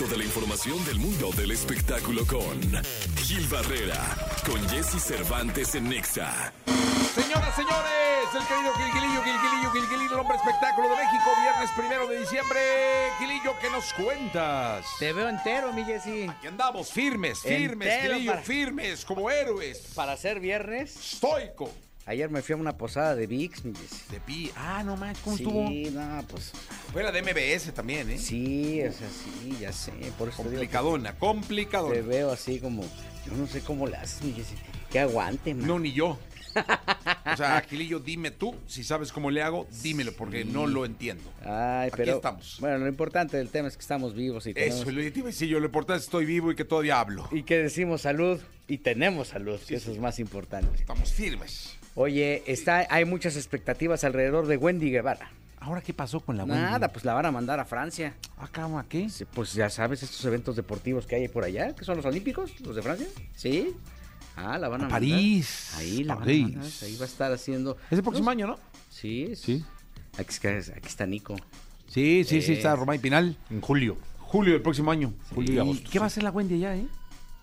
resto de la información del mundo del espectáculo con Gil Barrera, con Jesse Cervantes en Nexa. Señoras, señores, el querido Gilgilillo, Gilgilillo, Gilgilillo, el hombre espectáculo de México, viernes primero de diciembre. Gilillo, ¿qué nos cuentas? Te veo entero, mi Jessy. Aquí andamos, firmes, firmes, Entero Gilillo, para- firmes, como héroes. Para ser viernes, Stoico. Ayer me fui a una posada de VIX. De pi. Ah, no más, ¿cómo sí, estuvo? no, pues Fue la de MBS también, ¿eh? sí, o sea, sí, ya sé. Por eso te digo Complicadona, te complicadona. veo así como, yo no sé cómo le haces. Que aguante, man. No, ni yo. O sea, Gilillo, dime tú, si sabes cómo le hago, dímelo, porque no lo entiendo. Ay, Aquí pero. estamos. Bueno, lo importante del tema es que estamos vivos y tenemos- Eso, lo a decir yo, lo importante es que estoy vivo y que todavía hablo. Y que decimos salud y tenemos salud, que eso es más importante. Estamos firmes. Oye, está, hay muchas expectativas alrededor de Wendy Guevara. ¿Ahora qué pasó con la Nada, pues la van a mandar a Francia. ¿Acá ¿a qué? Sí, Pues ya sabes, estos eventos deportivos que hay por allá, que son los olímpicos, los de Francia. Sí. Ah, la van a, A mandar. París, Ahí la París. van a mandar. Ahí va a estar haciendo. Es el próximo No, año, ¿no? Sí, es- Sí. Aquí, está- aquí está Nico. Sí, sí, sí, está Romay Pinal. En julio. Julio del próximo año. Julio y agosto. ¿Qué va a hacer la Wendy allá, eh?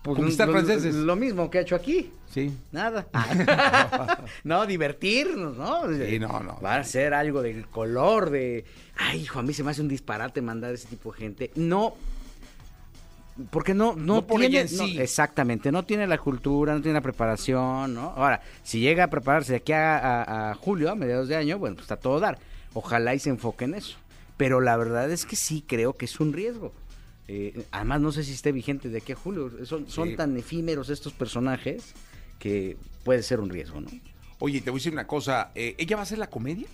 Pues Conquistar lo- franceses. Lo mismo que ha hecho aquí. Sí. Nada. no, divertirnos, ¿no? Sí, no, no. Va a ser algo del color de. Ay, hijo, a mí se me hace un disparate mandar ese tipo de gente. No. Porque no, no, No por tiene. no, exactamente, no tiene la cultura, no tiene la preparación, ¿no? Ahora, si llega a prepararse de aquí a, a- a julio, a mediados de año, bueno, pues está todo dar. Ojalá y se enfoque en eso. Pero la verdad es que sí creo que es un riesgo. Eh, además, no sé si esté vigente de aquí a julio. Son, son Sí. tan efímeros estos personajes que puede ser un riesgo, ¿no? Oye, te voy a decir una cosa. eh, ¿Ella va a hacer la comedia?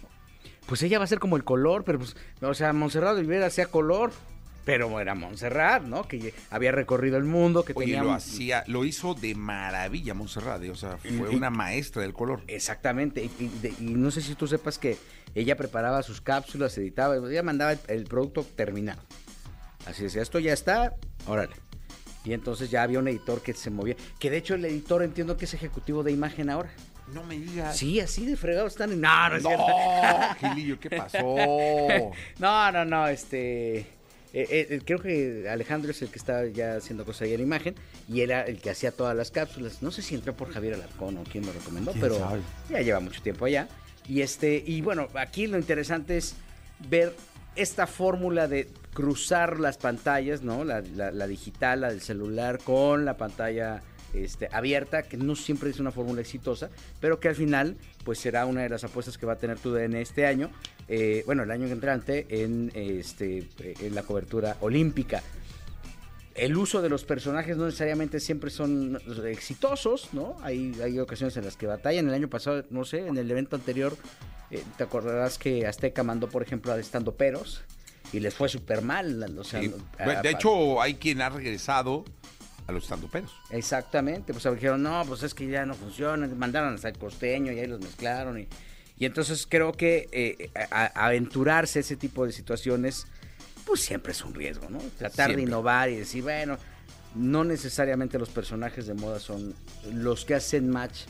Pues ella va a ser como el color, pero pues, o sea, Montserrat Olivera hacía color, pero era Montserrat, ¿no? Que había recorrido el mundo, que Oye, tenía... lo hacía, lo hizo de maravilla Montserrat. eh, O sea, fue una maestra del color. Exactamente, y, y de- y no sé si tú sepas que ella preparaba sus cápsulas, editaba, ella mandaba el, el producto terminado. Así decía, esto ya está, órale. Y entonces ya había un editor que se movía, que de hecho el editor entiendo que es ejecutivo de imagen ahora. No me digas. Sí, así de fregado están. en- No, no es cierto. No, Gilillo, ¿qué pasó? No, no, no, este... eh, eh, creo que Alejandro es el que está ya haciendo cosas ahí en imagen y era el que hacía todas las cápsulas. No sé si entró por Javier Alarcón o quién lo recomendó, ¿Quién pero sabe? ya lleva mucho tiempo allá. Y este, y bueno, aquí lo interesante es ver esta fórmula de cruzar las pantallas, ¿no? La, digital, la del celular, con la pantalla este, abierta, que no siempre es una fórmula exitosa, pero que al final, pues será una de las apuestas que va a tener tu en este año, eh, bueno, el año entrante, en, este, en la cobertura olímpica el uso de los personajes no necesariamente siempre son exitosos, ¿no? Hay, hay ocasiones en las que batallan. El año pasado, no sé, en el evento anterior, eh, te acordarás que Azteca mandó, por ejemplo, a estando peros y les fue súper mal. O sea, Sí. a- Bueno, de hecho, hay quien ha regresado a los estandoperos. Exactamente, pues dijeron, no, pues es que ya no funciona, mandaron hasta el costeño y ahí los mezclaron. Y, y entonces creo que eh, a- aventurarse a ese tipo de situaciones, pues siempre es un riesgo, ¿no? Tratar Siempre. de innovar y decir, bueno, no necesariamente los personajes de moda son los que hacen match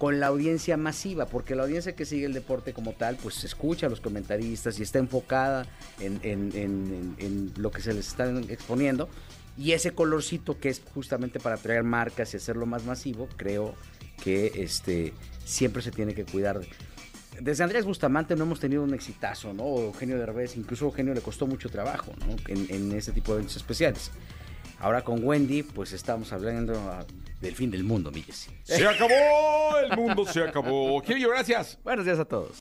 con la audiencia masiva, porque la audiencia que sigue el deporte como tal, pues escucha a los comentaristas y está enfocada en, en- en- lo que se les está exponiendo. Y ese colorcito que es justamente para atraer marcas y hacerlo más masivo, creo que este siempre se tiene que cuidar. Desde Andrés Bustamante no hemos tenido un exitazo, ¿no? Eugenio Derbez, incluso a Eugenio le costó mucho trabajo, ¿no? En, en ese tipo de eventos especiales. Ahora con Wendy, pues estamos hablando ah, del fin del mundo, mi Jessy. Se acabó, el mundo se acabó. Gilillo, gracias. Buenos días a todos.